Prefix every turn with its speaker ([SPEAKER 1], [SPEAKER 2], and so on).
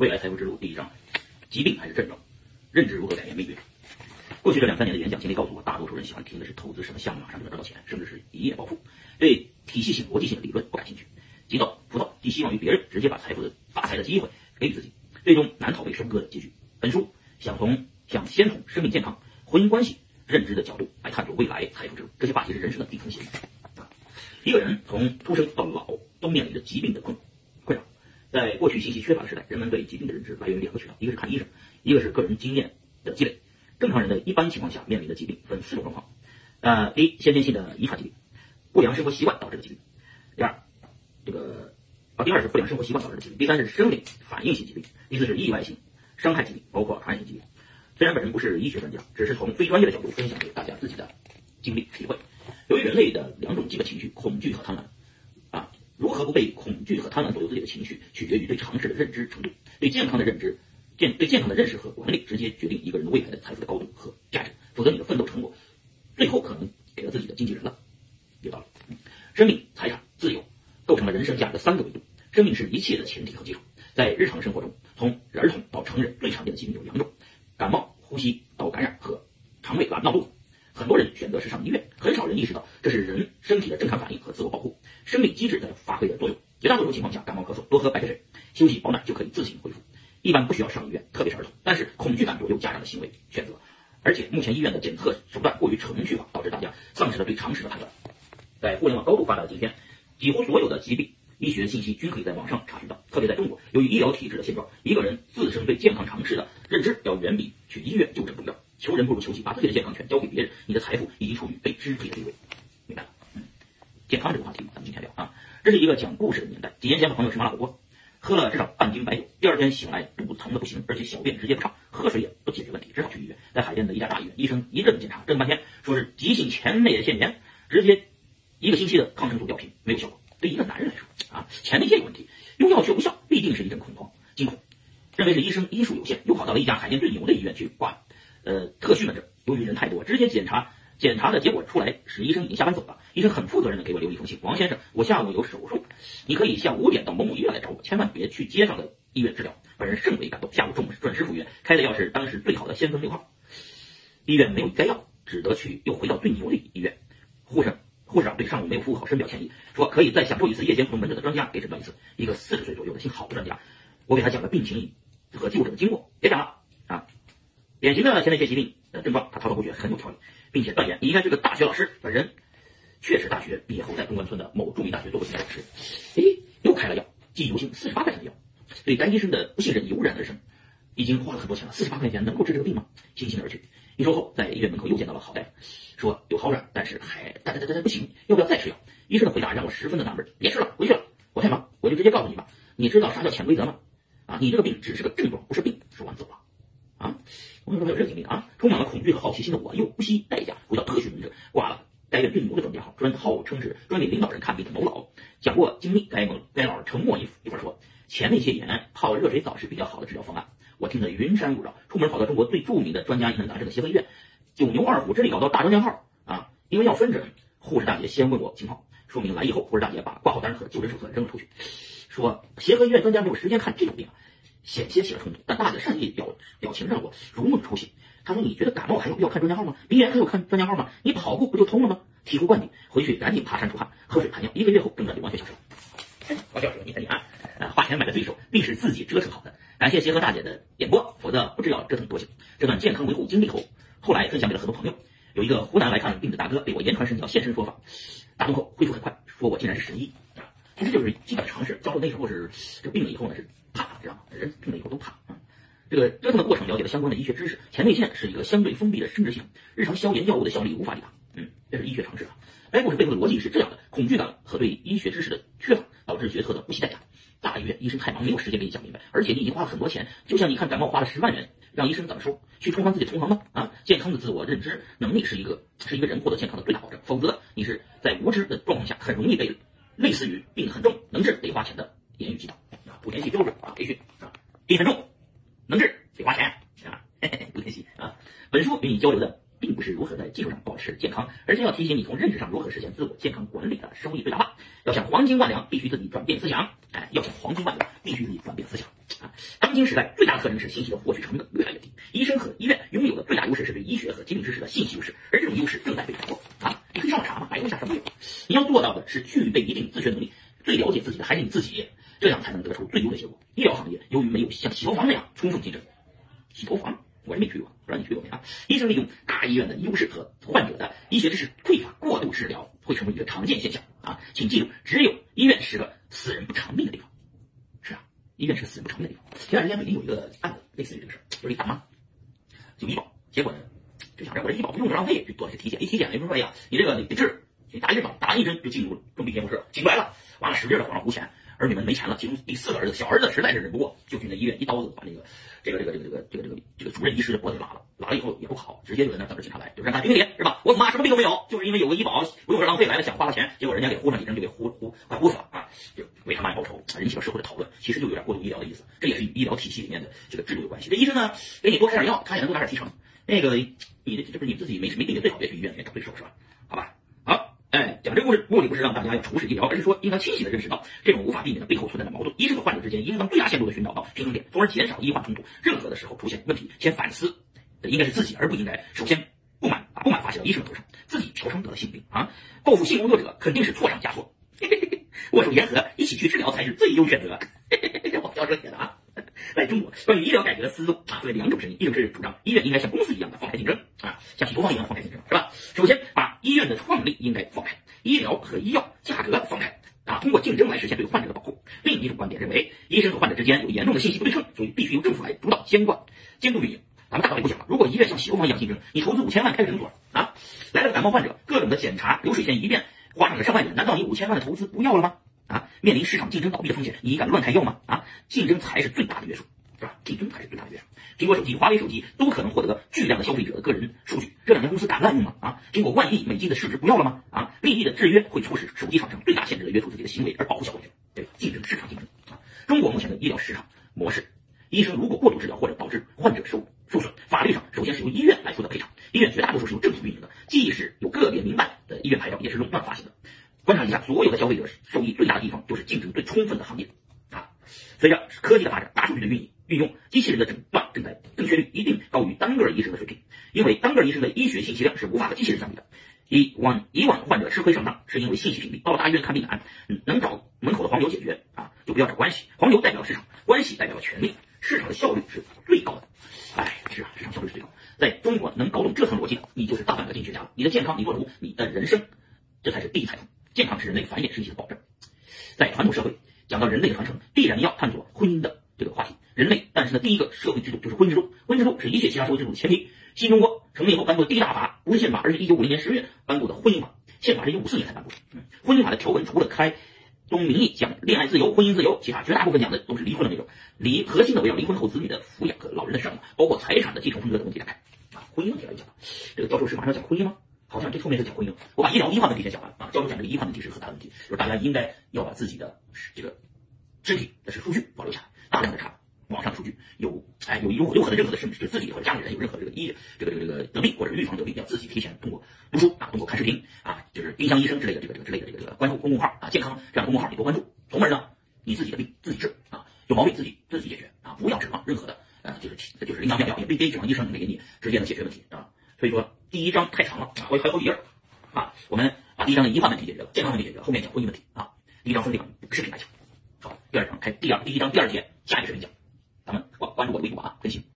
[SPEAKER 1] 未来财富之路第一章：疾病还是症状？认知如何改变命运？过去这两三年的演讲经历告诉我，大多数人喜欢听的是投资什么项目马上就能赚到钱，甚至是一夜暴富，对体系性、逻辑性的理论不感兴趣。急躁、浮躁，寄希望于别人直接把财富的发财的机会给予自己，最终难逃被收割的结局。本书想从想先从生命健康、婚姻关系、认知的角度来探索未来财富之路，这些话题是人生的底层写照。一个人从出生到老都面临着疾病的困困扰。在过去信息缺乏的时代，人们对疾病的认知来源于两个渠道，一个是看医生，一个是个人经验的积累。正常人的一般情况下面临的疾病分四种状况：呃，第一，先天性的遗传疾病，不良生活习惯导致的疾病；第二，这个啊，第二是不良生活习惯导致的疾病；第三是生理反应性疾病；第四是意外性伤害疾病，包括传染性疾病。虽然本人不是医学专家，只是从非专业的角度分享给大家自己的经历体会。由于人类的两种基本情绪——恐惧和贪婪。啊如何不被恐惧和贪婪左右自己的情绪，取决于对常识的认知程度。对健康的认知、健对健康的认识和管理，直接决定一个人未来的财富的高度和价值。否则，你的奋斗成果，最后可能给了自己的经纪人了。有道理。生命、财产、自由，构成了人生价值的三个维度。生命是一切的前提和基础。在日常生活中，从儿童到成人，最常见的疾病有两种：感冒、呼吸道感染和肠胃拉闹肚子。很多人选择是上医院，很少人意识到这是人身体的正常反应和自我保护。生理机制在发挥的作用，绝大多数情况下，感冒咳嗽多喝白开水、休息保暖就可以自行恢复，一般不需要上医院，特别是儿童。但是恐惧感左右家长的行为选择，而且目前医院的检测手段过于程序化，导致大家丧失了对常识的判断。在互联网高度发达的今天，几乎所有的疾病医学信息均可以在网上查询到。特别在中国，由于医疗体制的现状，一个人自身对健康常识的认知要远比去医院就诊重要。求人不如求己，把自己的健康权交给别人，你的财富已经处于被支配的地位。明白了？嗯，健康这个话题，这是一个讲故事的年代。几年前和朋友吃麻辣火锅，喝了至少半斤白酒，第二天醒来肚子疼的不行，而且小便直接不畅，喝水也不解决问题，只好去医院。在海淀的一家大医院，医生一阵检查，折腾半天，说是急性前列腺炎，直接一个星期的抗生素吊瓶没有效果。对一个男人来说啊，前列腺有问题，用药却无效，必定是一阵恐慌、惊恐，认为是医生医术有限，又跑到了一家海淀最牛的医院去挂呃特需门诊。由于人太多，直接检查。检查的结果出来，史医生已经下班走了。医生很负责任的给我留一封信：王先生，我下午有手术，你可以下午五点到某某医院来找我，千万别去街上的医院治疗。本人甚为感动，下午准准时赴约，开的药是当时最好的先锋六号。医院没有该药，只得去又回到最牛的医院。护士护士长对上午没有服务好深表歉意，说可以再享受一次夜间门诊的专家给诊断一次。一个四十岁左右的姓郝的专家，我给他讲了病情和就诊的经过，别讲了啊。典型的前列腺疾病的症状，他滔滔不绝，很有条理。并且断言，你应该是个大学老师。本人确实大学毕业后在中关村的某著名大学做过几年老师。哎，又开了药，记忆犹新，四十八块钱的药。对该医生的不信任油然而生，已经花了很多钱了，四十八块钱能够治这个病吗？悻悻而去。一周后，在医院门口又见到了郝大夫，说有好转，但是还但但但但不行，要不要再吃药？医生的回答让我十分的纳闷，别吃了，回去了，我太忙，我就直接告诉你吧。你知道啥叫潜规则吗？啊，你这个病只是个症状，不是病。说完走了。啊，我跟你说，还有这个经历啊！充满了恐惧和好奇心的我，又不惜代价回到特许门诊，挂了该院最牛的专家号，专号称是专给领导人看病的某老。讲过经历，该某该老沉默一一会儿说，前列腺炎泡热水澡是比较好的治疗方案。我听得云山雾绕，出门跑到中国最著名的专家疑难杂症的协和医院，九牛二虎之力搞到大专家号啊！因为要分诊，护士大姐先问我情况，说明来意后，护士大姐把挂号单和就诊手册扔了出去，说协和医院专家没有时间看这种病。险些起了冲突，但大姐的善意表表情让我如梦初醒。她说：“你觉得感冒还有必要看专家号吗？鼻炎还有看专家号吗？你跑步不就通了吗？”醍醐灌顶，回去赶紧爬山出汗，喝水排尿。一个月后症状就完全消失了。高教授，你看你啊，花钱买的对手，必是自己折腾好的。感谢协和大姐的点拨，否则不知要折腾多久。这段健康维护经历后，后来分享给了很多朋友。有一个湖南来看病的大哥，被我言传身教，现身说法，打通后恢复很快，说我竟然是神医啊！其实就是基本常识。教授那时候是这病了以后呢是。怕，知道吗？人病了以后都怕啊。这个折腾的过程，了解了相关的医学知识。前列腺是一个相对封闭的生殖系统，日常消炎药物的效力无法抵达。嗯，这是医学常识啊。该故事背后的逻辑是这样的：恐惧感和对医学知识的缺乏，导致决策的不惜代价。大医院医生太忙，没有时间给你讲明白，而且你已经花了很多钱。就像你看感冒花了十万元，让医生怎么收？去充当自己同行吗？啊，健康的自我认知能力是一个是一个人获得健康的最大保证。否则，你是在无知的状况下，很容易被类似于病很重、能治得花钱的言语击倒。不联系标准啊，培训啊，病很重，能治得花钱啊，不联系啊。本书与你交流的并不是如何在技术上保持健康，而是要提醒你从认知上如何实现自我健康管理的收益最大化。要想黄金万两，必须自己转变思想。哎，要想黄金万两，必须自己转变思想啊。当今。时代最大的特征是信息的获取成本越来越低，医生和医院拥有的最大优势是对医学和疾病知识的信息优势，而这种优势正在被打破啊！你可以上网查嘛，百度一下什么有。你要做到的是具备一定自学能力，最了解自己的还是你自己，这样才能得出最优的结果。医疗行业由于没有像洗头房那样充分竞争，洗头房我是没去过，不知道你去过没啊？医生利用大医院的优势和患者的医学知识匮乏过度治疗，会成为一个常见现象啊！请记住，只有医院是个死人不偿命的地方。是啊，医院是个死人不偿命的地方。前段时间北京有一个案子，类似于这个事儿，就是一大妈就医保，结果呢就想着我这医保不用不浪费，就做了些体检。一体检，人说哎呀，你这个得治，你打一针吧，打完一针就进入重病监护室，进不来了，完了使劲的往上胡钱。儿女们没钱了，其中第四个儿子，小儿子实在是忍不过，就去那医院一刀子把那个这个这个这个这个这个这个这个主任医师的脖子拉了，拉了以后也不好，直接就在那等着警察来，就让他评理是吧？我妈什么病都没有，就是因为有个医保，不用这浪费来了，想花了钱，结果人家给呼上几针就给呼呼快呼死了啊！就为他妈报仇，引起了社会的讨论，其实就有点过度医疗的意思，这也是与医疗体系里面的这个制度有关系。这医生呢，给你多开点药，他也能多拿点提成。那个你这这不是你自己没没病，最好别去医院里面找罪受是吧？好吧，讲这个故事目的不是让大家要仇视医疗，而是说应当清晰的认识到这种无法避免的背后存在的矛盾。医生和患者之间应当最大限度的寻找到平衡点，从而减少医患冲突。任何的时候出现问题，先反思的应该是自己，而不应该首先不满把不满发泄到医生头上，自己嫖娼得了性病啊！报复性工作者肯定是错上加错，握手言和，一起去治疗才是最优选择。嘿嘿嘿我教授写的啊。在中国，关于医疗改革的思路啊，分为两种声音，一种是主张医院应该像公司一样的放开竞争啊，像洗头房一样放开竞争，是吧？首先把医院的创立应该放开，医疗和医药价格放开啊，通过竞争来实现对患者的保护。另一种观点认为，医生和患者之间有严重的信息不对称，所以必须由政府来主导监管、监督运营。咱们大道理不讲了，如果医院像西方一样竞争，你投资五千万开诊所啊，来了个感冒患者，各种的检查流水线一遍花上了上万元，难道你五千万的投资不要了吗？啊，面临市场竞争倒闭的风险，你敢乱开药吗？啊，竞争才是最大的约束。是吧？竞争才是最大的约束。苹果手机、华为手机都可能获得巨量的消费者的个人数据，这两家公司敢滥用吗？啊，苹果万亿美金的市值不要了吗？啊，利益的制约会促使手机厂商最大限制的约束自己的行为，而保护消费者。对，竞争，市场竞争啊。中国目前的医疗市场模式，医生如果过度治疗或者导致患者受受损，法律上首先是由医院来负责赔偿。医院绝大多数是由政府运营的，即使有个别民办的医院牌照，也是垄断发行的。观察一下，所有的消费者受益最大的地方，就是竞争最充分的行业啊。随着科技的发展，大数据的运营。运用机器人的诊断正在正确率一定高于单个医生的水平，因为单个医生的医学信息量是无法和机器人相比的。以往以往患者吃亏上当是因为信息屏蔽，到了大医院看病难，能找门口的黄牛解决啊，就不要找关系。黄牛代表市场，关系代表了权力，市场的效率是最高的。哎，是啊，市场效率是最高。在中国能搞懂这层逻辑的，你就是大半个经济学家了。你的健康，你做主，你的人生，这才是第一财富。健康是人类繁衍生息的保证。在传统社会，讲到人类的传承，必然要探索婚姻的。这个话题，人类诞生的第一个社会制度就是婚姻制度。婚姻制度是一切其他社会制度的前提。新中国成立以后颁布的第一大法不是宪法，而是一九五零年十月颁布的婚姻法。宪法是一九五四年才颁布的。嗯，婚姻法的条文除了开宗明义讲恋爱自由、婚姻自由，其他绝大部分讲的都是离婚的内容。离核心的围绕离婚后子女的抚养和老人的赡养，包括财产的继承分割等问题展开。啊，婚姻问题来讲，这个教授是马上要讲婚姻吗？好像这后面是讲婚姻。我把医疗医患问题先讲完啊。教授讲这个医患问题是很大的问题，就是大家应该要把自己的这个身体的是数据保留下来。大量的查有哎有有有可能任何的是是自己或者家里人有任何这个医这个这个这个得病或者预防得病，要自己提前通过读书啊，通过看视频啊，就是丁香医生之类的这个这个之类的这个这个关注公众号啊，健康这样公众号你多关注，从而呢你自己的病自己治啊，有毛病自己自己解决啊，不要指望任何的呃就是就是灵丹妙药，也不别指望医生能给你直接的解决问题啊。所以说第一章太长了啊，还还有好几页啊，我们把第一章的医患问题解决了，健康问题解决了，后面讲婚姻问题啊，第一章分两个视频来讲。好，第二章开第二第一章第二节下一个视频讲咱们关关注我的微博啊，更新。